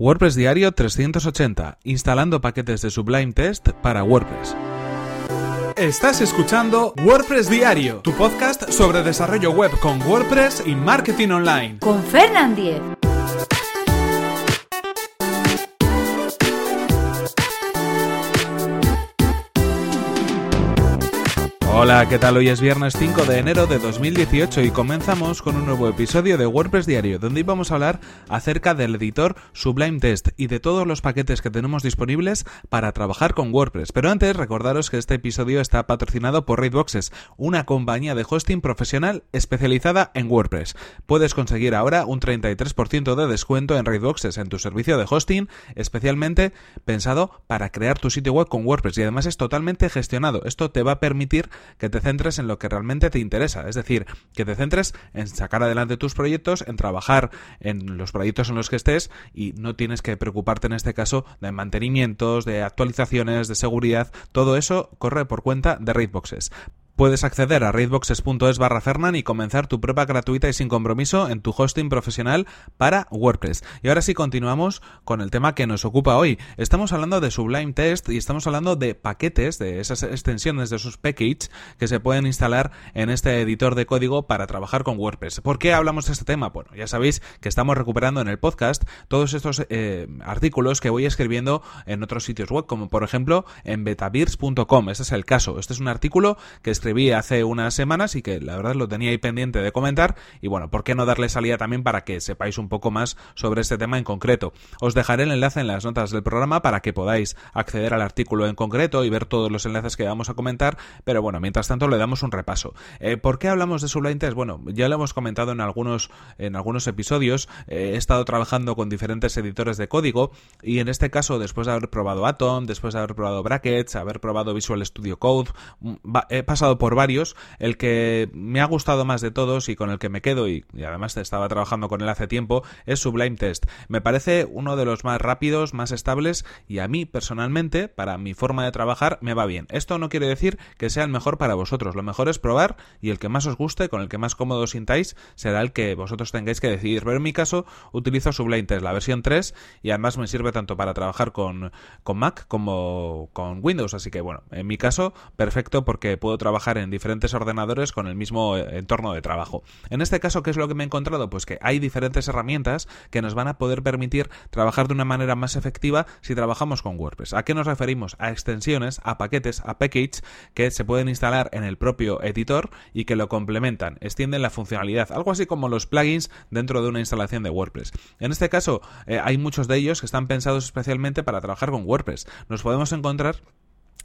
WordPress Diario 380, instalando paquetes de Sublime Test para WordPress. Estás escuchando WordPress Diario, tu podcast sobre desarrollo web con WordPress y marketing online. Con Fernand Diez. Hola, ¿qué tal? Hoy es viernes 5 de enero de 2018 y comenzamos con un nuevo episodio de WordPress Diario, donde íbamos a hablar acerca del editor Sublime Test y de todos los paquetes que tenemos disponibles para trabajar con WordPress. Pero antes, recordaros que este episodio está patrocinado por Raidboxes, una compañía de hosting profesional especializada en WordPress. Puedes conseguir ahora un 33% de descuento en Raidboxes en tu servicio de hosting, especialmente pensado para crear tu sitio web con WordPress y además es totalmente gestionado. Esto te va a permitir que te centres en lo que realmente te interesa, es decir, que te centres en sacar adelante tus proyectos, en trabajar en los proyectos en los que estés y no tienes que preocuparte en este caso de mantenimientos, de actualizaciones, de seguridad, todo eso corre por cuenta de Raidboxes. Puedes acceder a raidboxes.es barra Fernan y comenzar tu prueba gratuita y sin compromiso en tu hosting profesional para WordPress. Y ahora sí continuamos con el tema que nos ocupa hoy. Estamos hablando de Sublime Test y estamos hablando de paquetes, de esas extensiones, de esos packages que se pueden instalar en este editor de código para trabajar con WordPress. ¿Por qué hablamos de este tema? Bueno, ya sabéis que estamos recuperando en el podcast todos estos eh, artículos que voy escribiendo en otros sitios web, como por ejemplo en betabeers.com. Este es el caso. Este es un artículo que escribí hace unas semanas y que la verdad lo tenía ahí pendiente de comentar y bueno, ¿por qué no darle salida también para que sepáis un poco más sobre este tema en concreto? Os dejaré el enlace en las notas del programa para que podáis acceder al artículo en concreto y ver todos los enlaces que vamos a comentar, pero bueno, mientras tanto le damos un repaso. Eh, ¿Por qué hablamos de Sublime Test? Bueno, ya lo hemos comentado en algunos, en algunos episodios, eh, he estado trabajando con diferentes editores de código y en este caso, después de haber probado Atom, después de haber probado Brackets, haber probado Visual Studio Code, mm, he pasado por varios. El que me ha gustado más de todos y con el que me quedo, y, además estaba trabajando con él hace tiempo, es Sublime Test. Me parece uno de los más rápidos, más estables y a mí personalmente, para mi forma de trabajar, me va bien. Esto no quiere decir que sea el mejor para vosotros. Lo mejor es probar y el que más os guste, con el que más cómodo sintáis, será el que vosotros tengáis que decidir. Pero en mi caso, utilizo Sublime Test, la versión 3, y además me sirve tanto para trabajar con, con Mac como con Windows. Así que bueno, en mi caso, perfecto porque puedo trabajar en diferentes ordenadores con el mismo eh, entorno de trabajo. En este caso, ¿qué es lo que me he encontrado? Pues que hay diferentes herramientas que nos van a poder permitir trabajar de una manera más efectiva si trabajamos con WordPress. ¿A qué nos referimos? A extensiones, a paquetes, a packages que se pueden instalar en el propio editor y que lo complementan, extienden la funcionalidad, algo así como los plugins dentro de una instalación de WordPress. En este caso, eh, hay muchos de ellos que están pensados especialmente para trabajar con WordPress. Nos podemos encontrar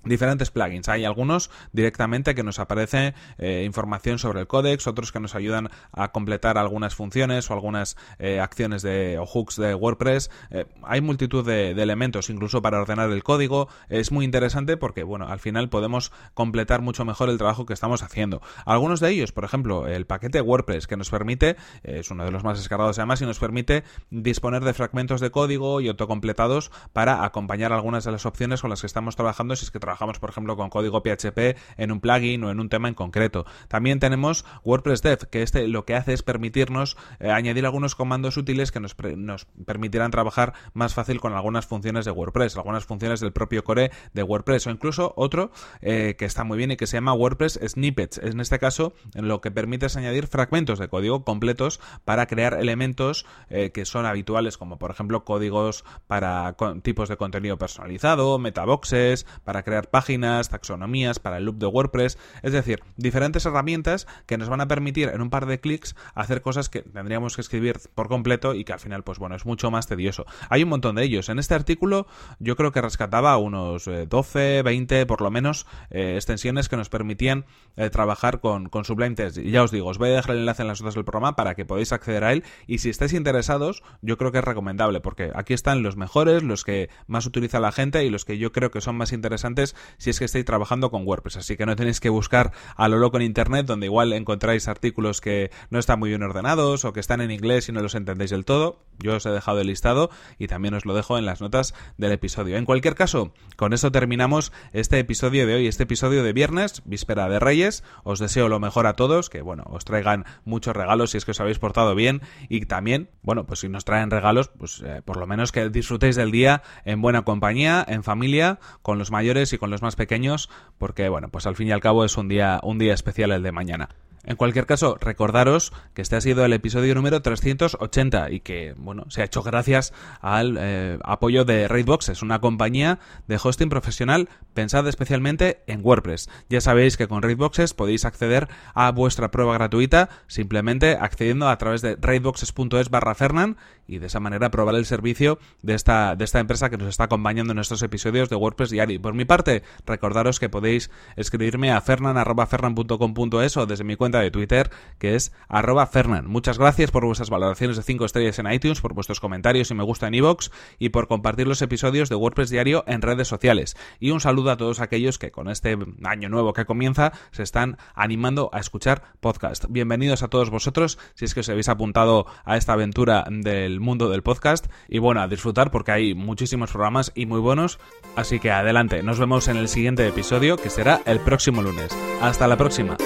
diferentes plugins. Hay algunos directamente que nos aparece eh, información sobre el códex, otros que nos ayudan a completar algunas funciones o algunas eh, acciones de o hooks de WordPress. Eh, hay multitud de, elementos, incluso para ordenar el código. Es muy interesante porque, bueno, al final podemos completar mucho mejor el trabajo que estamos haciendo. Algunos de ellos, por ejemplo, el paquete WordPress que nos permite, es uno de los más descargados además, y nos permite disponer de fragmentos de código y autocompletados para acompañar algunas de las opciones con las que estamos trabajando si es que trabajamos trabajamos, por ejemplo, con código PHP en un plugin o en un tema en concreto. También tenemos WordPress Dev, que este lo que hace es permitirnos eh, añadir algunos comandos útiles que nos, nos, permitirán trabajar más fácil con algunas funciones de WordPress, algunas funciones del propio core de WordPress o incluso otro eh, que está muy bien y que se llama WordPress Snippets. En este caso, lo que permite es añadir fragmentos de código completos para crear elementos eh, que son habituales, como por ejemplo códigos para tipos de contenido personalizado, metaboxes, para crear páginas, taxonomías para el loop de WordPress, es decir, diferentes herramientas que nos van a permitir en un par de clics hacer cosas que tendríamos que escribir por completo y que al final, pues bueno, es mucho más tedioso. Hay un montón de ellos. En este artículo yo creo que rescataba unos 12, eh, 20 por lo menos eh, extensiones que nos permitían eh, trabajar con, con Sublime Test. Y ya os digo, os voy a dejar el enlace en las notas del programa para que podáis acceder a él y si estáis interesados, yo creo que es recomendable porque aquí están los mejores, los que más utiliza la gente y los que yo creo que son más interesantes Si es que estáis trabajando con WordPress. Así que no tenéis que buscar a lo loco en Internet donde igual encontráis artículos que no están muy bien ordenados o que están en inglés y no los entendéis del todo. Yo os he dejado el listado y también os lo dejo en las notas del episodio. En cualquier caso, con eso terminamos este episodio de hoy, este episodio de viernes, víspera de Reyes. Os deseo lo mejor a todos, que bueno, os traigan muchos regalos si es que os habéis portado bien y también, bueno, pues si nos traen regalos, pues eh, por lo menos que disfrutéis del día en buena compañía, en familia, con los mayores y con los más pequeños, porque bueno, pues al fin y al cabo es un día un día especial el de mañana. En cualquier caso, recordaros que este ha sido el episodio número 380 y que, bueno, se ha hecho gracias al eh, apoyo de Raidboxes, una compañía de hosting profesional pensada especialmente en WordPress. Ya sabéis que con Raidboxes podéis acceder a vuestra prueba gratuita simplemente accediendo a través de raidboxes.es barra Fernan y de esa manera probar el servicio de esta, de esta empresa que nos está acompañando en nuestros episodios de WordPress Diario. Por mi parte, recordaros que podéis escribirme a fernan.fernan.com.es o desde mi de Twitter, que es arroba Fernan. Muchas gracias por vuestras valoraciones de 5 estrellas en iTunes, por vuestros comentarios y me gusta en iVoox y por compartir los episodios de WordPress Diario en redes sociales. Y un saludo a todos aquellos que con este año nuevo que comienza se están animando a escuchar podcast. Bienvenidos a todos vosotros, si es que os habéis apuntado a esta aventura del mundo del podcast y bueno, a disfrutar porque hay muchísimos programas y muy buenos. Así que adelante, nos vemos en el siguiente episodio que será el próximo lunes. Hasta la próxima.